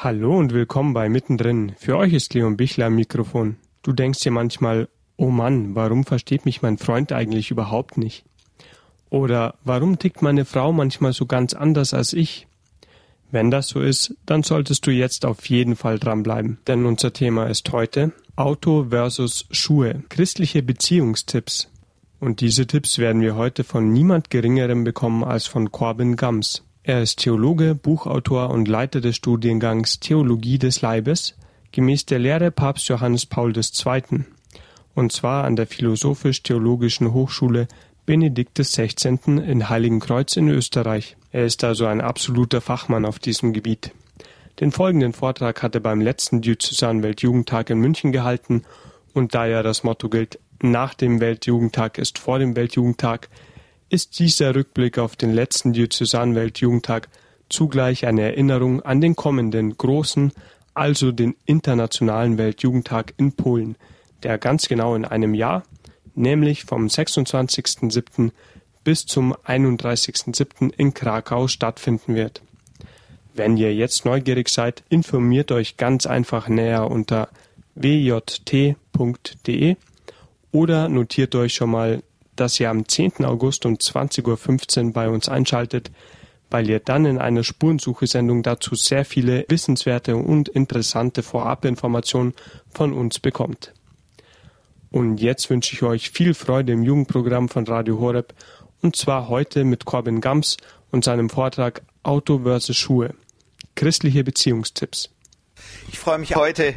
Hallo und willkommen bei Mittendrin. Für euch ist Leon Bichler am Mikrofon. Du denkst dir manchmal, oh Mann, warum versteht mich mein Freund eigentlich überhaupt nicht? Oder warum tickt meine Frau manchmal so ganz anders als ich? Wenn das so ist, dann solltest du jetzt auf jeden Fall dranbleiben, denn unser Thema ist heute Auto versus Schuhe, christliche Beziehungstipps. Und diese Tipps werden wir heute von niemand Geringerem bekommen als von Corbin Gams. Er ist Theologe, Buchautor und Leiter des Studiengangs Theologie des Leibes gemäß der Lehre Papst Johannes Paul II. und zwar an der Philosophisch-Theologischen Hochschule Benedikt XVI. in Heiligenkreuz in Österreich. Er ist also ein absoluter Fachmann auf diesem Gebiet. Den folgenden Vortrag hat er beim letzten Diözesan-Weltjugendtag in München gehalten und da ja das Motto gilt, nach dem Weltjugendtag ist vor dem Weltjugendtag, ist dieser Rückblick auf den letzten Diözesanweltjugendtag zugleich eine Erinnerung an den kommenden großen, also den Internationalen Weltjugendtag in Polen, der ganz genau in einem Jahr, nämlich vom 26.07. bis zum 31.07. in Krakau stattfinden wird. Wenn ihr jetzt neugierig seid, informiert euch ganz einfach näher unter wjt.de oder notiert euch schon mal dass ihr am 10. August um 20.15 Uhr bei uns einschaltet, weil ihr dann in einer Spurensuche-Sendung dazu sehr viele wissenswerte und interessante Vorabinformationen von uns bekommt. Und jetzt wünsche ich euch viel Freude im Jugendprogramm von Radio Horeb und zwar heute mit Corbin Gams und seinem Vortrag Auto versus Schuhe. Christliche Beziehungstipps. Ich freue mich heute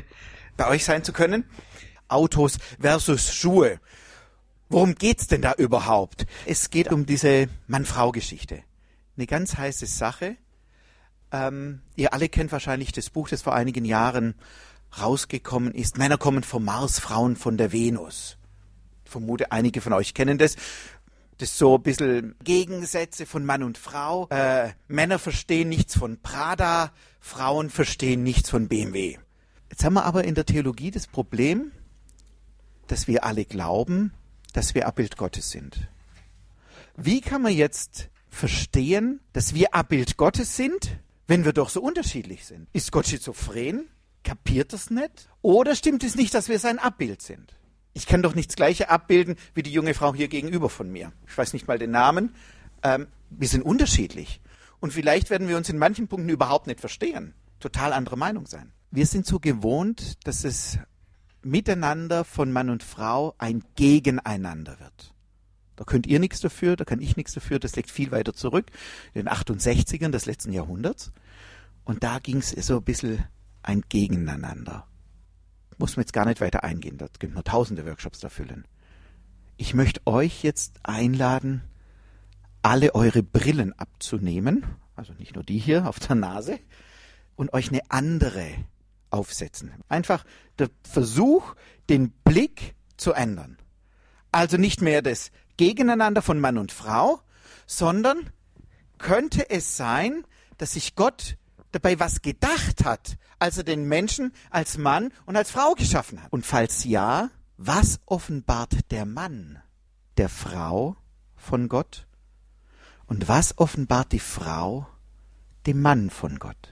bei euch sein zu können. Autos versus Schuhe. Worum geht's denn da überhaupt? Es geht um diese Mann-Frau-Geschichte. Eine ganz heiße Sache. Ähm, ihr alle kennt wahrscheinlich das Buch, das vor einigen Jahren rausgekommen ist. Männer kommen vom Mars, Frauen von der Venus. Ich vermute, einige von euch kennen das. Das ist so ein bisschen Gegensätze von Mann und Frau. Äh, Männer verstehen nichts von Prada, Frauen verstehen nichts von BMW. Jetzt haben wir aber in der Theologie das Problem, dass wir alle glauben, dass wir Abbild Gottes sind. Wie kann man jetzt verstehen, dass wir Abbild Gottes sind, wenn wir doch so unterschiedlich sind? Ist Gott schizophren? Kapiert das nicht? Oder stimmt es nicht, dass wir sein Abbild sind? Ich kann doch nicht das gleiche abbilden wie die junge Frau hier gegenüber von mir. Ich weiß nicht mal den Namen. Ähm, wir sind unterschiedlich. Und vielleicht werden wir uns in manchen Punkten überhaupt nicht verstehen. Total andere Meinung sein. Wir sind so gewohnt, dass es Miteinander von Mann und Frau ein Gegeneinander wird. Da könnt ihr nichts dafür, da kann ich nichts dafür, das liegt viel weiter zurück, in den 68ern des letzten Jahrhunderts. Und da ging es so ein bisschen ein Gegeneinander. Muss man jetzt gar nicht weiter eingehen, da gibt man tausende Workshops da füllen. Ich möchte euch jetzt einladen, alle eure Brillen abzunehmen, also nicht nur die hier auf der Nase, und euch eine andere aufsetzen. Einfach der Versuch, den Blick zu ändern. Also nicht mehr das Gegeneinander von Mann und Frau, sondern könnte es sein, dass sich Gott dabei was gedacht hat, als er den Menschen als Mann und als Frau geschaffen hat? Und falls ja, was offenbart der Mann der Frau von Gott? Und was offenbart die Frau dem Mann von Gott?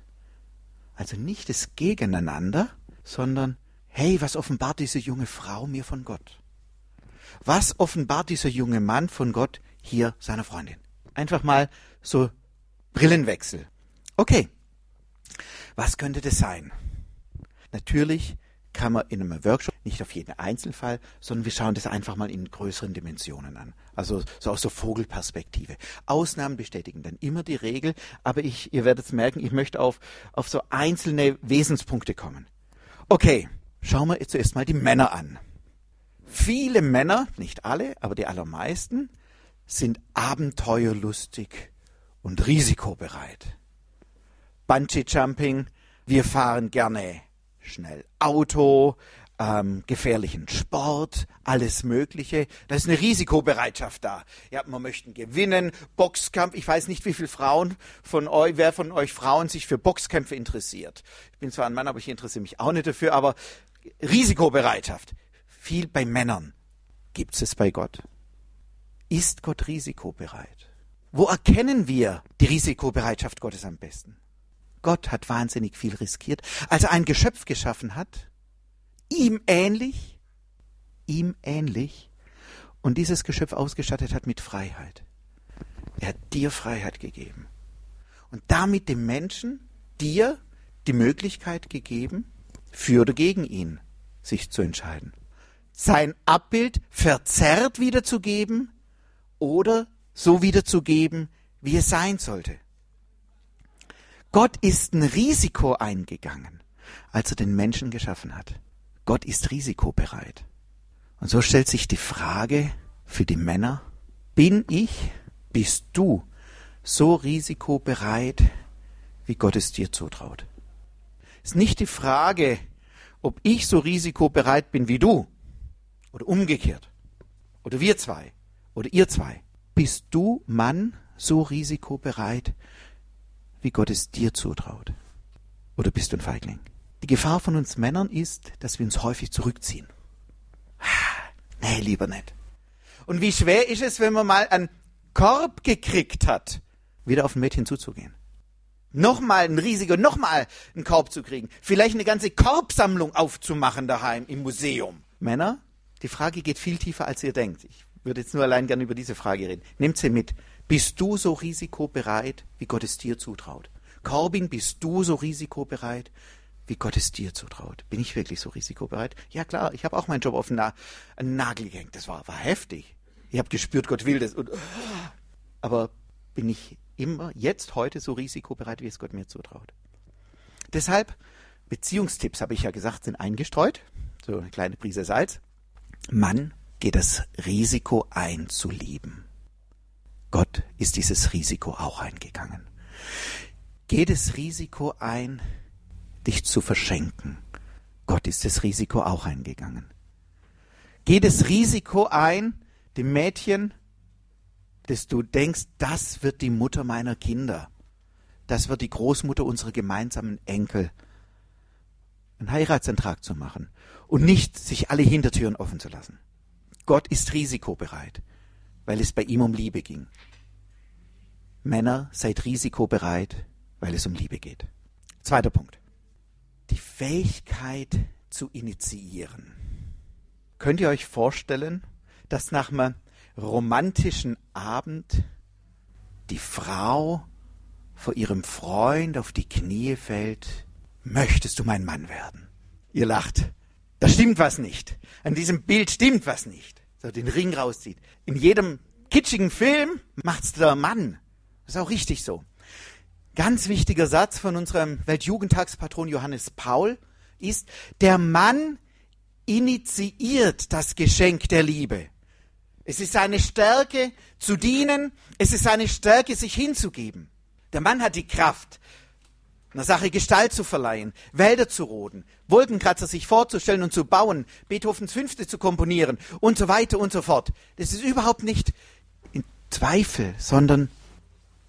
Also nicht das Gegeneinander, sondern, hey, was offenbart diese junge Frau mir von Gott? Was offenbart dieser junge Mann von Gott hier seiner Freundin? Einfach mal so Brillenwechsel. Okay, was könnte das sein? Natürlich kann man in einem Workshop nicht auf jeden Einzelfall, sondern wir schauen das einfach mal in größeren Dimensionen an. Also so aus der Vogelperspektive. Ausnahmen bestätigen dann immer die Regel, aber ich, ihr werdet es merken, ich möchte auf, auf so einzelne Wesenspunkte kommen. Okay, schauen wir zuerst mal die Männer an. Viele Männer, nicht alle, aber die allermeisten, sind abenteuerlustig und risikobereit. Bungee Jumping, wir fahren gerne schnell Auto, ähm, gefährlichen Sport, alles Mögliche. Da ist eine Risikobereitschaft da. Ja, man möchte gewinnen, Boxkampf. Ich weiß nicht, wie viele Frauen von euch, wer von euch Frauen sich für Boxkämpfe interessiert. Ich bin zwar ein Mann, aber ich interessiere mich auch nicht dafür. Aber Risikobereitschaft, viel bei Männern. Gibt es bei Gott? Ist Gott risikobereit? Wo erkennen wir die Risikobereitschaft Gottes am besten? Gott hat wahnsinnig viel riskiert, als er ein Geschöpf geschaffen hat, ihm ähnlich, ihm ähnlich, und dieses Geschöpf ausgestattet hat mit Freiheit. Er hat dir Freiheit gegeben. Und damit dem Menschen, dir, die Möglichkeit gegeben, für oder gegen ihn sich zu entscheiden. Sein Abbild verzerrt wiederzugeben oder so wiederzugeben, wie es sein sollte. Gott ist ein Risiko eingegangen, als er den Menschen geschaffen hat. Gott ist risikobereit. Und so stellt sich die Frage für die Männer, bin ich, bist du so risikobereit, wie Gott es dir zutraut? Ist nicht die Frage, ob ich so risikobereit bin wie du oder umgekehrt oder wir zwei oder ihr zwei. Bist du Mann so risikobereit, wie Gott es dir zutraut? Oder bist du ein Feigling? Die Gefahr von uns Männern ist, dass wir uns häufig zurückziehen. Nee, lieber nicht. Und wie schwer ist es, wenn man mal einen Korb gekriegt hat, wieder auf ein Mädchen zuzugehen? Nochmal ein riesiger, nochmal einen Korb zu kriegen. Vielleicht eine ganze Korbsammlung aufzumachen daheim im Museum. Männer, die Frage geht viel tiefer, als ihr denkt. Ich würde jetzt nur allein gerne über diese Frage reden. Nehmt sie mit. Bist du so risikobereit, wie Gott es dir zutraut? Corbin, bist du so risikobereit, wie Gott es dir zutraut? Bin ich wirklich so risikobereit? Ja klar, ich habe auch meinen Job auf den, Na einen Nagel gehängt. Das war, war heftig. Ich habe gespürt, Gott will das. Und, aber bin ich immer jetzt, heute so risikobereit, wie es Gott mir zutraut? Deshalb, Beziehungstipps, habe ich ja gesagt, sind eingestreut. So eine kleine Prise Salz. Mann geht das Risiko ein zu lieben. Gott ist dieses Risiko auch eingegangen. Geh das Risiko ein, dich zu verschenken. Gott ist das Risiko auch eingegangen. Geh das Risiko ein, dem Mädchen, dass du denkst, das wird die Mutter meiner Kinder. Das wird die Großmutter unserer gemeinsamen Enkel. Einen Heiratsantrag zu machen und nicht sich alle Hintertüren offen zu lassen. Gott ist risikobereit weil es bei ihm um Liebe ging. Männer, seid risikobereit, weil es um Liebe geht. Zweiter Punkt. Die Fähigkeit zu initiieren. Könnt ihr euch vorstellen, dass nach einem romantischen Abend die Frau vor ihrem Freund auf die Knie fällt, möchtest du mein Mann werden? Ihr lacht. Da stimmt was nicht. An diesem Bild stimmt was nicht so den Ring rauszieht. In jedem kitschigen Film macht's der Mann. Ist auch richtig so. Ganz wichtiger Satz von unserem Weltjugendtagspatron Johannes Paul ist, der Mann initiiert das Geschenk der Liebe. Es ist seine Stärke zu dienen, es ist seine Stärke, sich hinzugeben. Der Mann hat die Kraft, einer Sache Gestalt zu verleihen, Wälder zu roden, Wolkenkratzer sich vorzustellen und zu bauen, Beethovens Fünfte zu komponieren und so weiter und so fort. Das ist überhaupt nicht in Zweifel, sondern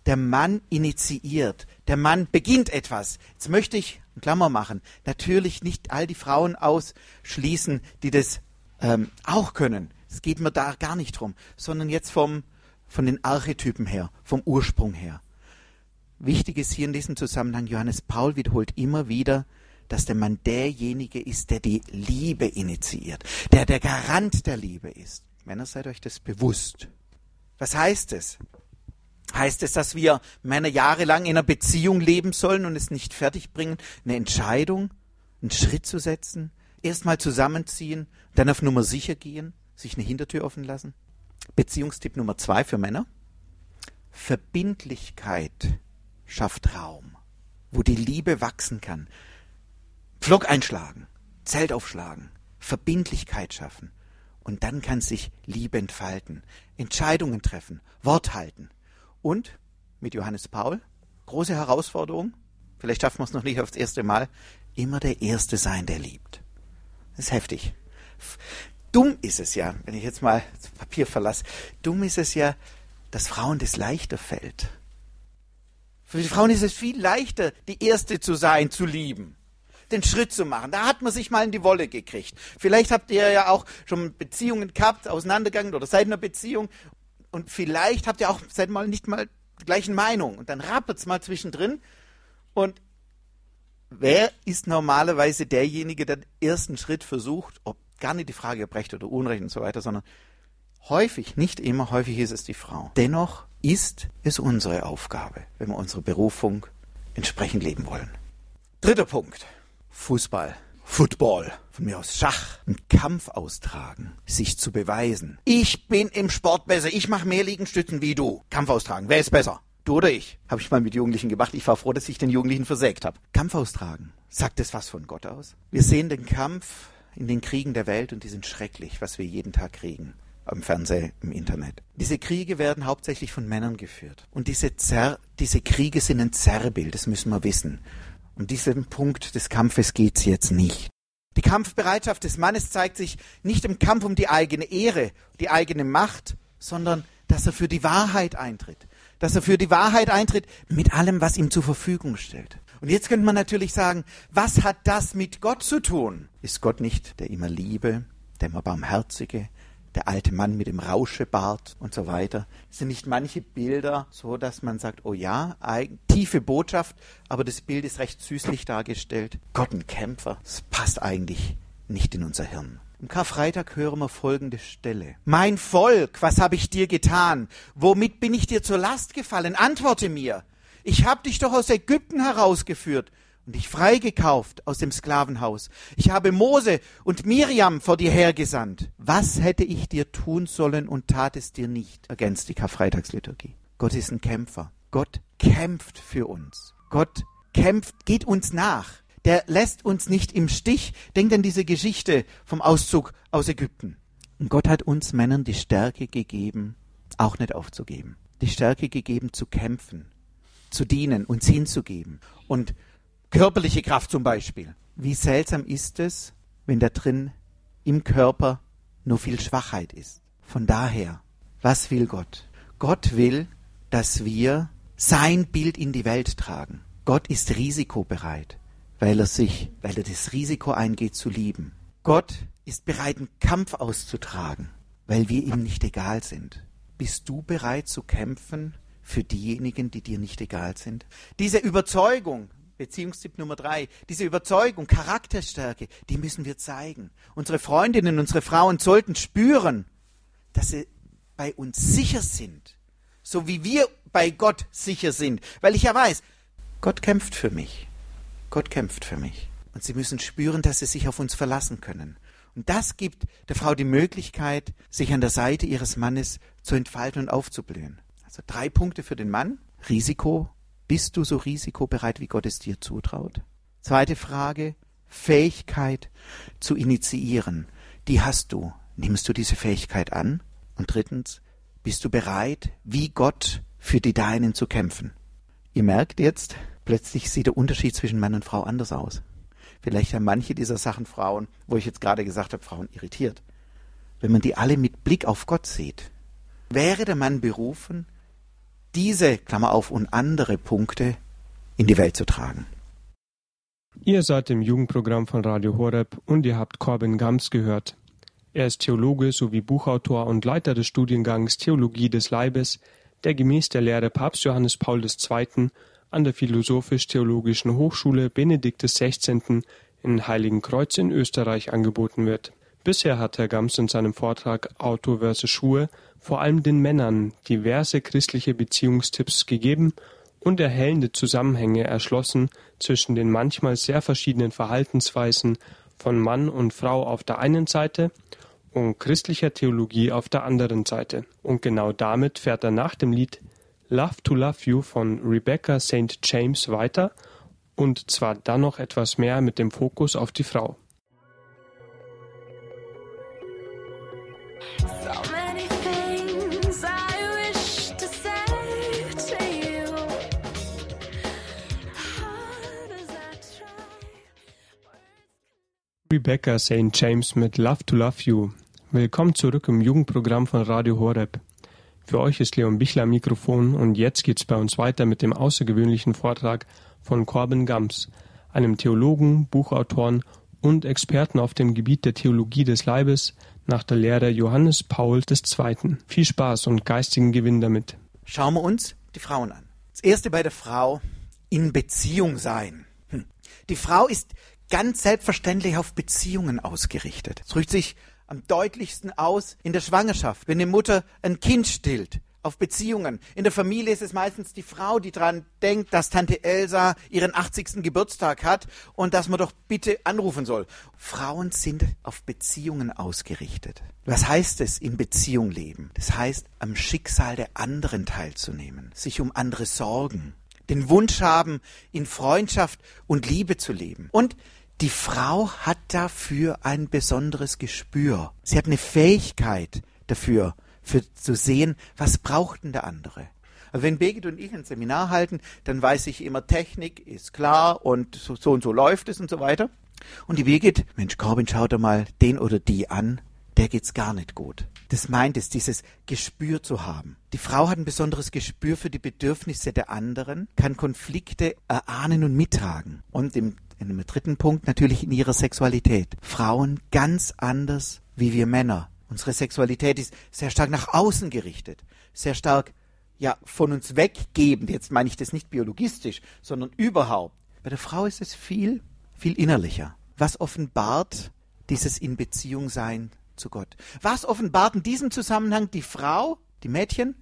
der Mann initiiert, der Mann beginnt etwas. Jetzt möchte ich eine Klammer machen, natürlich nicht all die Frauen ausschließen, die das ähm, auch können. Es geht mir da gar nicht drum, sondern jetzt vom, von den Archetypen her, vom Ursprung her. Wichtig ist hier in diesem Zusammenhang, Johannes Paul wiederholt immer wieder, dass der Mann derjenige ist, der die Liebe initiiert, der der Garant der Liebe ist. Männer, seid euch das bewusst. Was heißt es? Heißt es, dass wir Männer jahrelang in einer Beziehung leben sollen und es nicht fertigbringen, eine Entscheidung, einen Schritt zu setzen, erstmal zusammenziehen, dann auf Nummer sicher gehen, sich eine Hintertür offen lassen? Beziehungstipp Nummer zwei für Männer. Verbindlichkeit schafft Raum, wo die Liebe wachsen kann. Pflock einschlagen, Zelt aufschlagen, Verbindlichkeit schaffen. Und dann kann sich Liebe entfalten, Entscheidungen treffen, Wort halten. Und mit Johannes Paul, große Herausforderung, vielleicht schaffen wir es noch nicht aufs erste Mal, immer der Erste sein, der liebt. Das ist heftig. Dumm ist es ja, wenn ich jetzt mal das Papier verlasse, dumm ist es ja, dass Frauen das leichter fällt. Für die Frauen ist es viel leichter, die Erste zu sein, zu lieben. Den Schritt zu machen. Da hat man sich mal in die Wolle gekriegt. Vielleicht habt ihr ja auch schon Beziehungen gehabt, auseinandergegangen oder seid in einer Beziehung. Und vielleicht habt ihr auch, seid mal nicht mal die gleichen Meinung. Und dann rappelt's mal zwischendrin. Und wer ist normalerweise derjenige, der den ersten Schritt versucht, ob gar nicht die Frage, ob Recht oder Unrecht und so weiter, sondern häufig, nicht immer, häufig ist es die Frau. Dennoch ist es unsere Aufgabe, wenn wir unsere Berufung entsprechend leben wollen. Dritter Punkt. Fußball. Football, von mir aus Schach, einen Kampf austragen, sich zu beweisen. Ich bin im Sport besser, ich mache mehr Liegenstützen wie du. Kampf austragen, wer ist besser? Du oder ich? Habe ich mal mit Jugendlichen gemacht. Ich war froh, dass ich den Jugendlichen versägt habe. Kampf austragen. Sagt es was von Gott aus? Wir sehen den Kampf in den Kriegen der Welt und die sind schrecklich, was wir jeden Tag kriegen am Fernseher, im Internet. Diese Kriege werden hauptsächlich von Männern geführt. Und diese, Zer diese Kriege sind ein Zerrbild, das müssen wir wissen. Um diesen Punkt des Kampfes geht's jetzt nicht. Die Kampfbereitschaft des Mannes zeigt sich nicht im Kampf um die eigene Ehre, die eigene Macht, sondern dass er für die Wahrheit eintritt. Dass er für die Wahrheit eintritt mit allem, was ihm zur Verfügung stellt. Und jetzt könnte man natürlich sagen, was hat das mit Gott zu tun? Ist Gott nicht der immer Liebe, der immer Barmherzige, der alte Mann mit dem Rauschebart und so weiter. Es sind nicht manche Bilder so, dass man sagt, oh ja, tiefe Botschaft, aber das Bild ist recht süßlich dargestellt. Gott ein Kämpfer, das passt eigentlich nicht in unser Hirn. Am Karfreitag hören wir folgende Stelle. Mein Volk, was habe ich dir getan? Womit bin ich dir zur Last gefallen? Antworte mir. Ich habe dich doch aus Ägypten herausgeführt und dich freigekauft aus dem Sklavenhaus. Ich habe Mose und Miriam vor dir hergesandt. Was hätte ich dir tun sollen und tat es dir nicht? Ergänzt die Karfreitagsliturgie. Gott ist ein Kämpfer. Gott kämpft für uns. Gott kämpft, geht uns nach. Der lässt uns nicht im Stich. Denkt an diese Geschichte vom Auszug aus Ägypten. Und Gott hat uns Männern die Stärke gegeben, auch nicht aufzugeben. Die Stärke gegeben, zu kämpfen, zu dienen, uns hinzugeben. Und Körperliche Kraft zum Beispiel. Wie seltsam ist es, wenn da drin im Körper nur viel Schwachheit ist. Von daher, was will Gott? Gott will, dass wir sein Bild in die Welt tragen. Gott ist risikobereit, weil er sich, weil er das Risiko eingeht zu lieben. Gott ist bereit, einen Kampf auszutragen, weil wir ihm nicht egal sind. Bist du bereit zu kämpfen für diejenigen, die dir nicht egal sind? Diese Überzeugung, Beziehungstipp Nummer drei. Diese Überzeugung, Charakterstärke, die müssen wir zeigen. Unsere Freundinnen, unsere Frauen sollten spüren, dass sie bei uns sicher sind. So wie wir bei Gott sicher sind. Weil ich ja weiß, Gott kämpft für mich. Gott kämpft für mich. Und sie müssen spüren, dass sie sich auf uns verlassen können. Und das gibt der Frau die Möglichkeit, sich an der Seite ihres Mannes zu entfalten und aufzublühen. Also drei Punkte für den Mann. Risiko, bist du so risikobereit, wie Gott es dir zutraut? Zweite Frage, Fähigkeit zu initiieren. Die hast du. Nimmst du diese Fähigkeit an? Und drittens, bist du bereit, wie Gott für die Deinen zu kämpfen? Ihr merkt jetzt, plötzlich sieht der Unterschied zwischen Mann und Frau anders aus. Vielleicht haben manche dieser Sachen Frauen, wo ich jetzt gerade gesagt habe, Frauen irritiert. Wenn man die alle mit Blick auf Gott sieht, wäre der Mann berufen, diese, Klammer auf, und andere Punkte in die Welt zu tragen. Ihr seid im Jugendprogramm von Radio Horeb und ihr habt Corbin Gams gehört. Er ist Theologe sowie Buchautor und Leiter des Studiengangs Theologie des Leibes, der gemäß der Lehre Papst Johannes Paul II. an der Philosophisch-Theologischen Hochschule Benedikt XVI. in Heiligenkreuz in Österreich angeboten wird. Bisher hat Herr Gams in seinem Vortrag Auto versus Schuhe vor allem den Männern diverse christliche Beziehungstipps gegeben und erhellende Zusammenhänge erschlossen zwischen den manchmal sehr verschiedenen Verhaltensweisen von Mann und Frau auf der einen Seite und christlicher Theologie auf der anderen Seite. Und genau damit fährt er nach dem Lied Love to Love You von Rebecca St. James weiter und zwar dann noch etwas mehr mit dem Fokus auf die Frau. Rebecca St. James mit Love to Love You. Willkommen zurück im Jugendprogramm von Radio Horeb. Für euch ist Leon Bichler am Mikrofon und jetzt geht's bei uns weiter mit dem außergewöhnlichen Vortrag von Corbin Gams, einem Theologen, Buchautoren und Experten auf dem Gebiet der Theologie des Leibes nach der Lehre Johannes Paul II. Viel Spaß und geistigen Gewinn damit. Schauen wir uns die Frauen an. Das erste bei der Frau, in Beziehung sein. Hm. Die Frau ist ganz selbstverständlich auf Beziehungen ausgerichtet. Es drückt sich am deutlichsten aus in der Schwangerschaft, wenn eine Mutter ein Kind stillt auf Beziehungen. In der Familie ist es meistens die Frau, die daran denkt, dass Tante Elsa ihren 80. Geburtstag hat und dass man doch bitte anrufen soll. Frauen sind auf Beziehungen ausgerichtet. Was heißt es, in Beziehung leben? Das heißt, am Schicksal der anderen teilzunehmen, sich um andere sorgen, den Wunsch haben, in Freundschaft und Liebe zu leben. Und die Frau hat dafür ein besonderes Gespür. Sie hat eine Fähigkeit dafür, für zu sehen, was braucht denn der andere. Also wenn Birgit und ich ein Seminar halten, dann weiß ich immer, Technik ist klar und so, so und so läuft es und so weiter. Und die Birgit, Mensch, Corbin, schau dir mal den oder die an, der geht's gar nicht gut. Das meint es, dieses Gespür zu haben. Die Frau hat ein besonderes Gespür für die Bedürfnisse der anderen, kann Konflikte erahnen und mittragen. Und im, in dem dritten Punkt natürlich in ihrer Sexualität. Frauen ganz anders wie wir Männer Unsere Sexualität ist sehr stark nach außen gerichtet, sehr stark ja von uns weggebend. Jetzt meine ich das nicht biologistisch, sondern überhaupt. Bei der Frau ist es viel, viel innerlicher. Was offenbart dieses in Beziehung sein zu Gott? Was offenbart in diesem Zusammenhang die Frau, die Mädchen,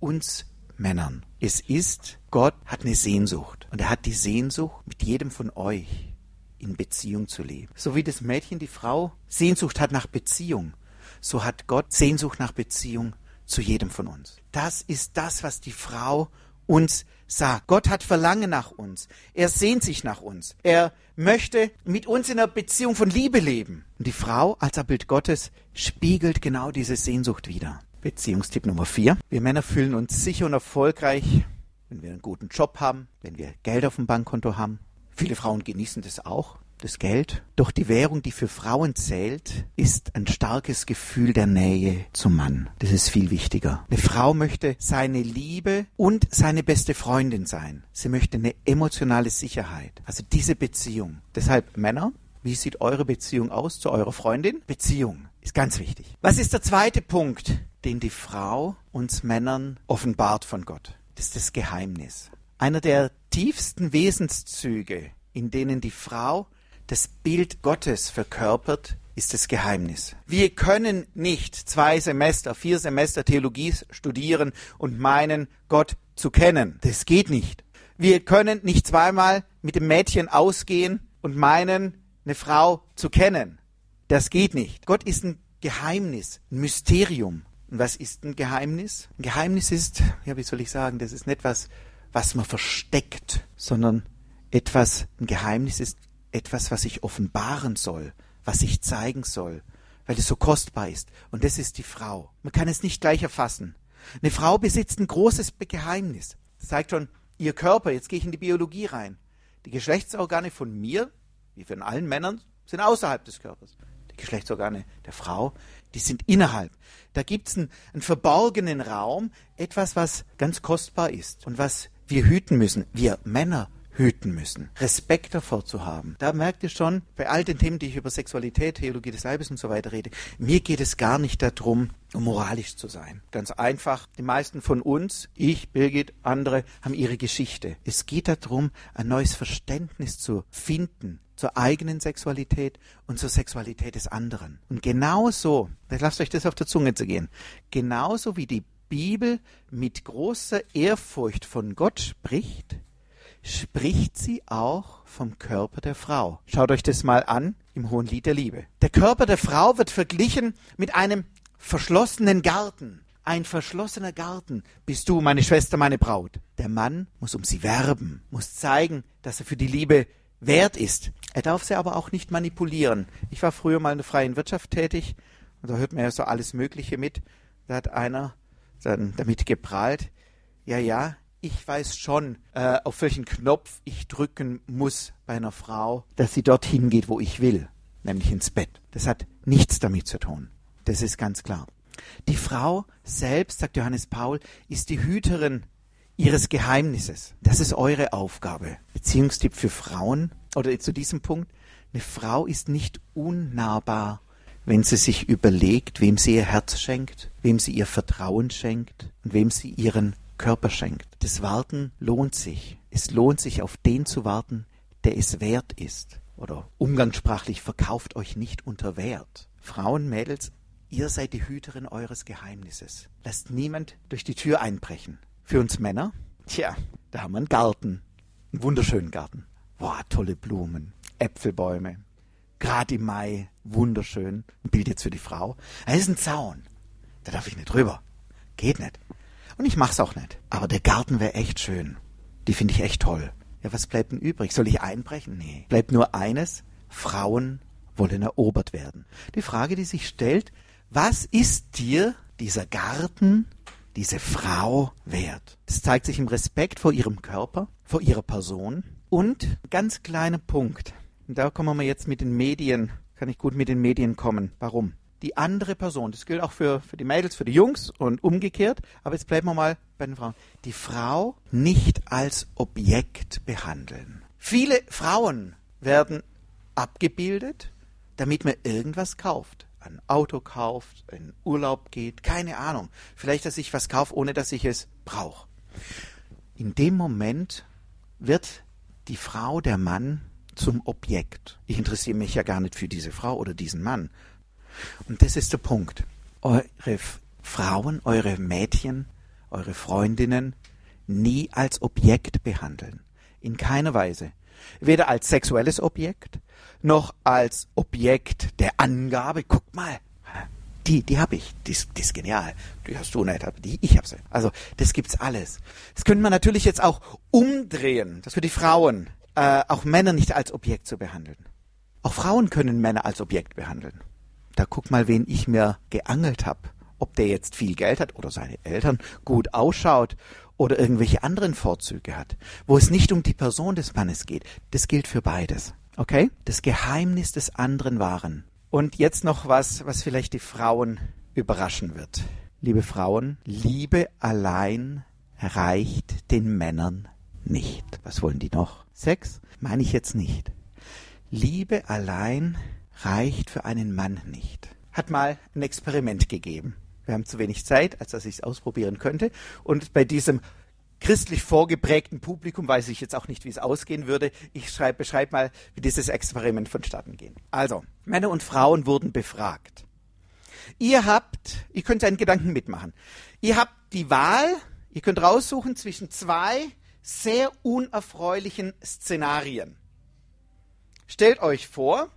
uns Männern? Es ist, Gott hat eine Sehnsucht. Und er hat die Sehnsucht, mit jedem von euch in Beziehung zu leben. So wie das Mädchen, die Frau Sehnsucht hat nach Beziehung, so hat Gott Sehnsucht nach Beziehung zu jedem von uns. Das ist das, was die Frau uns sagt. Gott hat Verlangen nach uns. Er sehnt sich nach uns. Er möchte mit uns in einer Beziehung von Liebe leben. Und die Frau als Abbild Gottes spiegelt genau diese Sehnsucht wider. Beziehungstipp Nummer vier. Wir Männer fühlen uns sicher und erfolgreich, wenn wir einen guten Job haben, wenn wir Geld auf dem Bankkonto haben. Viele Frauen genießen das auch das Geld. Doch die Währung, die für Frauen zählt, ist ein starkes Gefühl der Nähe zum Mann. Das ist viel wichtiger. Eine Frau möchte seine Liebe und seine beste Freundin sein. Sie möchte eine emotionale Sicherheit. Also diese Beziehung. Deshalb Männer, wie sieht eure Beziehung aus zu eurer Freundin? Beziehung ist ganz wichtig. Was ist der zweite Punkt, den die Frau uns Männern offenbart von Gott? Das ist das Geheimnis. Einer der tiefsten Wesenszüge, in denen die Frau das Bild Gottes verkörpert, ist das Geheimnis. Wir können nicht zwei Semester, vier Semester Theologie studieren und meinen, Gott zu kennen. Das geht nicht. Wir können nicht zweimal mit dem Mädchen ausgehen und meinen, eine Frau zu kennen. Das geht nicht. Gott ist ein Geheimnis, ein Mysterium. Und was ist ein Geheimnis? Ein Geheimnis ist, ja, wie soll ich sagen, das ist nicht etwas, was man versteckt, sondern etwas, ein Geheimnis ist etwas, was ich offenbaren soll, was ich zeigen soll, weil es so kostbar ist. Und das ist die Frau. Man kann es nicht gleich erfassen. Eine Frau besitzt ein großes Geheimnis. Das zeigt schon, ihr Körper, jetzt gehe ich in die Biologie rein. Die Geschlechtsorgane von mir, wie von allen Männern, sind außerhalb des Körpers. Die Geschlechtsorgane der Frau, die sind innerhalb. Da gibt es einen, einen verborgenen Raum, etwas, was ganz kostbar ist und was wir hüten müssen. Wir Männer hüten müssen, Respekt davor zu haben. Da merkt ihr schon, bei all den Themen, die ich über Sexualität, Theologie des Leibes und so weiter rede, mir geht es gar nicht darum, um moralisch zu sein. Ganz einfach, die meisten von uns, ich, Birgit, andere, haben ihre Geschichte. Es geht darum, ein neues Verständnis zu finden zur eigenen Sexualität und zur Sexualität des anderen. Und genauso, lasst euch das auf der Zunge zu gehen, genauso wie die Bibel mit großer Ehrfurcht von Gott spricht, spricht sie auch vom Körper der Frau. Schaut euch das mal an im Hohen Lied der Liebe. Der Körper der Frau wird verglichen mit einem verschlossenen Garten. Ein verschlossener Garten bist du, meine Schwester, meine Braut. Der Mann muss um sie werben, muss zeigen, dass er für die Liebe wert ist. Er darf sie aber auch nicht manipulieren. Ich war früher mal in der freien Wirtschaft tätig und da hört man ja so alles Mögliche mit. Da hat einer dann damit geprahlt, ja, ja, ich weiß schon, äh, auf welchen Knopf ich drücken muss bei einer Frau, dass sie dorthin geht, wo ich will, nämlich ins Bett. Das hat nichts damit zu tun. Das ist ganz klar. Die Frau selbst, sagt Johannes Paul, ist die Hüterin ihres Geheimnisses. Das ist eure Aufgabe. Beziehungstipp für Frauen oder zu diesem Punkt. Eine Frau ist nicht unnahbar, wenn sie sich überlegt, wem sie ihr Herz schenkt, wem sie ihr Vertrauen schenkt und wem sie ihren Körper schenkt. Das Warten lohnt sich. Es lohnt sich, auf den zu warten, der es wert ist. Oder umgangssprachlich, verkauft euch nicht unter Wert. Frauen, Mädels, ihr seid die Hüterin eures Geheimnisses. Lasst niemand durch die Tür einbrechen. Für uns Männer, tja, da haben wir einen Garten. Einen wunderschönen Garten. Boah, tolle Blumen, Äpfelbäume. Gerade im Mai, wunderschön. Ein Bild jetzt für die Frau. Da ist ein Zaun. Da darf ich nicht rüber. Geht nicht. Und ich mach's auch nicht. Aber der Garten wäre echt schön. Die finde ich echt toll. Ja, was bleibt denn übrig? Soll ich einbrechen? Nee. Bleibt nur eines. Frauen wollen erobert werden. Die Frage, die sich stellt, was ist dir dieser Garten, diese Frau wert? Das zeigt sich im Respekt vor ihrem Körper, vor ihrer Person und ganz kleiner Punkt. Und da kommen wir jetzt mit den Medien, kann ich gut mit den Medien kommen. Warum? die andere Person. Das gilt auch für, für die Mädels, für die Jungs und umgekehrt. Aber jetzt bleiben wir mal bei den Frauen. Die Frau nicht als Objekt behandeln. Viele Frauen werden abgebildet, damit man irgendwas kauft. Ein Auto kauft, in Urlaub geht, keine Ahnung. Vielleicht, dass ich was kaufe, ohne dass ich es brauche. In dem Moment wird die Frau, der Mann zum Objekt. Ich interessiere mich ja gar nicht für diese Frau oder diesen Mann, und das ist der Punkt. Eure Frauen, eure Mädchen, eure Freundinnen nie als Objekt behandeln. In keiner Weise. Weder als sexuelles Objekt, noch als Objekt der Angabe. Guck mal, die, die habe ich, die, die ist genial. Die hast du nicht, aber die, ich habe sie. Also, das gibt's alles. Das können wir natürlich jetzt auch umdrehen, das für die Frauen, äh, auch Männer nicht als Objekt zu behandeln. Auch Frauen können Männer als Objekt behandeln da guck mal, wen ich mir geangelt habe. Ob der jetzt viel Geld hat oder seine Eltern gut ausschaut oder irgendwelche anderen Vorzüge hat, wo es nicht um die Person des Mannes geht. Das gilt für beides. Okay? Das Geheimnis des anderen wahren. Und jetzt noch was, was vielleicht die Frauen überraschen wird. Liebe Frauen, Liebe allein reicht den Männern nicht. Was wollen die noch? Sex? Meine ich jetzt nicht. Liebe allein reicht für einen Mann nicht. Hat mal ein Experiment gegeben. Wir haben zu wenig Zeit, als dass ich es ausprobieren könnte. Und bei diesem christlich vorgeprägten Publikum weiß ich jetzt auch nicht, wie es ausgehen würde. Ich schreibe, beschreibe mal, wie dieses Experiment vonstatten ging. Also, Männer und Frauen wurden befragt. Ihr habt, ihr könnt einen Gedanken mitmachen. Ihr habt die Wahl, ihr könnt raussuchen zwischen zwei sehr unerfreulichen Szenarien. Stellt euch vor,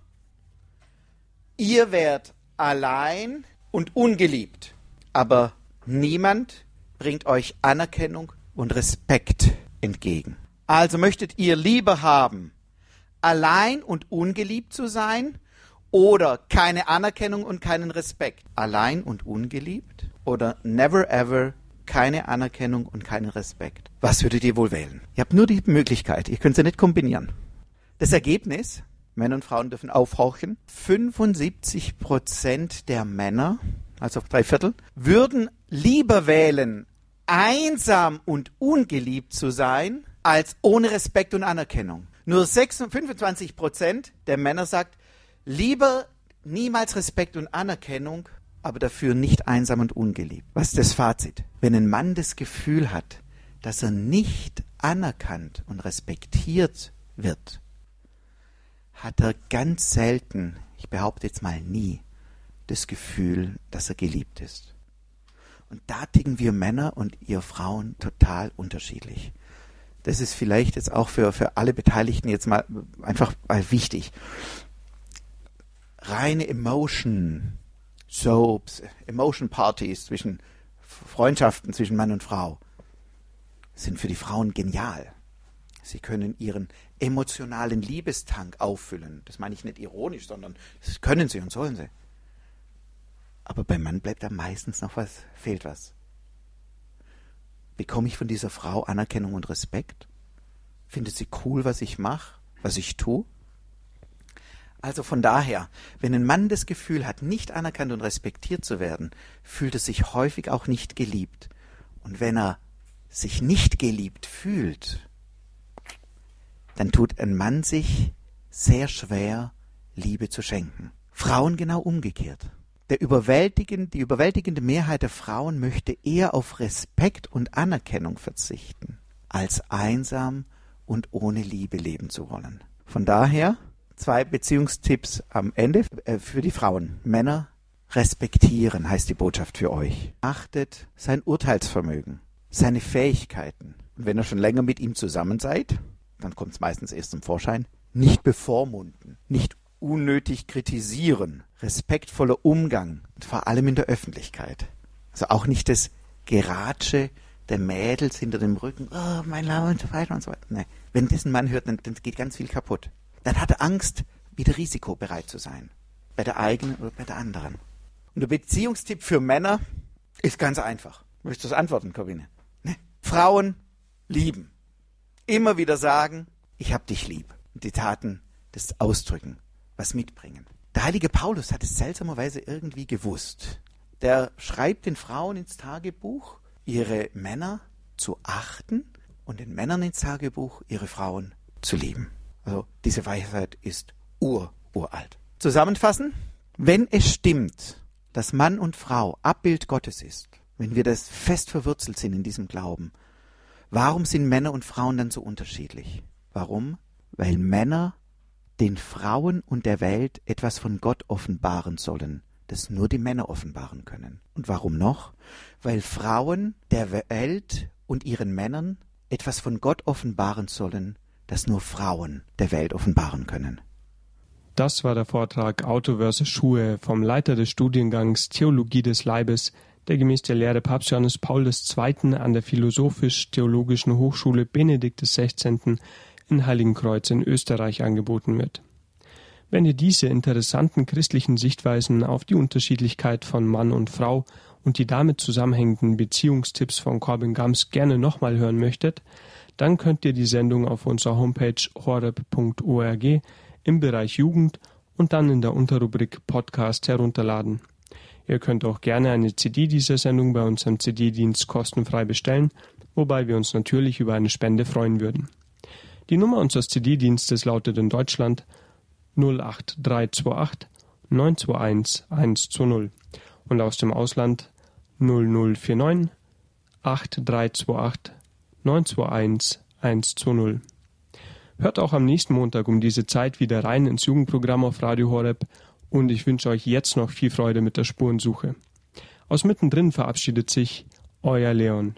ihr wärt allein und ungeliebt, aber niemand bringt euch Anerkennung und Respekt entgegen. Also möchtet ihr lieber haben, allein und ungeliebt zu sein oder keine Anerkennung und keinen Respekt? Allein und ungeliebt oder never ever keine Anerkennung und keinen Respekt? Was würdet ihr wohl wählen? Ihr habt nur die Möglichkeit, ihr könnt sie nicht kombinieren. Das Ergebnis Männer und Frauen dürfen aufhorchen. 75 Prozent der Männer, also drei Viertel, würden lieber wählen, einsam und ungeliebt zu sein, als ohne Respekt und Anerkennung. Nur 26, 25 Prozent der Männer sagt, lieber niemals Respekt und Anerkennung, aber dafür nicht einsam und ungeliebt. Was ist das Fazit? Wenn ein Mann das Gefühl hat, dass er nicht anerkannt und respektiert wird, hat er ganz selten, ich behaupte jetzt mal nie, das Gefühl, dass er geliebt ist. Und da ticken wir Männer und ihr Frauen total unterschiedlich. Das ist vielleicht jetzt auch für, für alle Beteiligten jetzt mal einfach mal wichtig. Reine Emotion, Soaps, Emotion Partys zwischen Freundschaften zwischen Mann und Frau sind für die Frauen genial. Sie können ihren emotionalen Liebestank auffüllen. Das meine ich nicht ironisch, sondern das können sie und sollen sie. Aber beim Mann bleibt da meistens noch was, fehlt was. Bekomme ich von dieser Frau Anerkennung und Respekt? Findet sie cool, was ich mache, was ich tue? Also von daher, wenn ein Mann das Gefühl hat, nicht anerkannt und respektiert zu werden, fühlt er sich häufig auch nicht geliebt. Und wenn er sich nicht geliebt fühlt, dann tut ein Mann sich sehr schwer, Liebe zu schenken. Frauen genau umgekehrt. Der überwältigende, die überwältigende Mehrheit der Frauen möchte eher auf Respekt und Anerkennung verzichten, als einsam und ohne Liebe leben zu wollen. Von daher zwei Beziehungstipps am Ende äh, für die Frauen. Männer respektieren heißt die Botschaft für euch. Achtet sein Urteilsvermögen, seine Fähigkeiten. Und wenn ihr schon länger mit ihm zusammen seid, dann kommt es meistens erst zum Vorschein, nicht bevormunden, nicht unnötig kritisieren, respektvoller Umgang vor allem in der Öffentlichkeit. Also auch nicht das Geratsche der Mädels hinter dem Rücken, oh, mein Lamm und so weiter und so weiter. Nee. Wenn das ein Mann hört, dann, dann geht ganz viel kaputt. Dann hat er Angst, wieder risikobereit zu sein. Bei der eigenen oder bei der anderen. Und der Beziehungstipp für Männer ist ganz einfach. Möchtest du das antworten, Corinne? Nee. Frauen lieben. Immer wieder sagen, ich hab dich lieb. Und die Taten das ausdrücken, was mitbringen. Der heilige Paulus hat es seltsamerweise irgendwie gewusst. Der schreibt den Frauen ins Tagebuch, ihre Männer zu achten und den Männern ins Tagebuch, ihre Frauen zu lieben. Also diese Weisheit ist ur, uralt. Zusammenfassen, wenn es stimmt, dass Mann und Frau Abbild Gottes ist, wenn wir das fest verwurzelt sind in diesem Glauben, warum sind Männer und Frauen dann so unterschiedlich? Warum? Weil Männer den Frauen und der Welt etwas von Gott offenbaren sollen, das nur die Männer offenbaren können. Und warum noch? Weil Frauen der Welt und ihren Männern etwas von Gott offenbaren sollen, das nur Frauen der Welt offenbaren können. Das war der Vortrag Auto versus Schuhe vom Leiter des Studiengangs Theologie des Leibes, der gemäß der Lehre Papst Johannes Paul II. an der Philosophisch-Theologischen Hochschule Benedikt XVI. In Heiligenkreuz in Österreich angeboten wird. Wenn ihr diese interessanten christlichen Sichtweisen auf die Unterschiedlichkeit von Mann und Frau und die damit zusammenhängenden Beziehungstipps von Corbin Gams gerne nochmal hören möchtet, dann könnt ihr die Sendung auf unserer Homepage horeb.org im Bereich Jugend und dann in der Unterrubrik Podcast herunterladen. Ihr könnt auch gerne eine CD dieser Sendung bei unserem CD-Dienst kostenfrei bestellen, wobei wir uns natürlich über eine Spende freuen würden. Die Nummer unseres CD-Dienstes lautet in Deutschland 08328 921 120 und aus dem Ausland 0049 8328 921 120. Hört auch am nächsten Montag um diese Zeit wieder rein ins Jugendprogramm auf Radio Horeb und ich wünsche euch jetzt noch viel Freude mit der Spurensuche. Aus mittendrin verabschiedet sich euer Leon.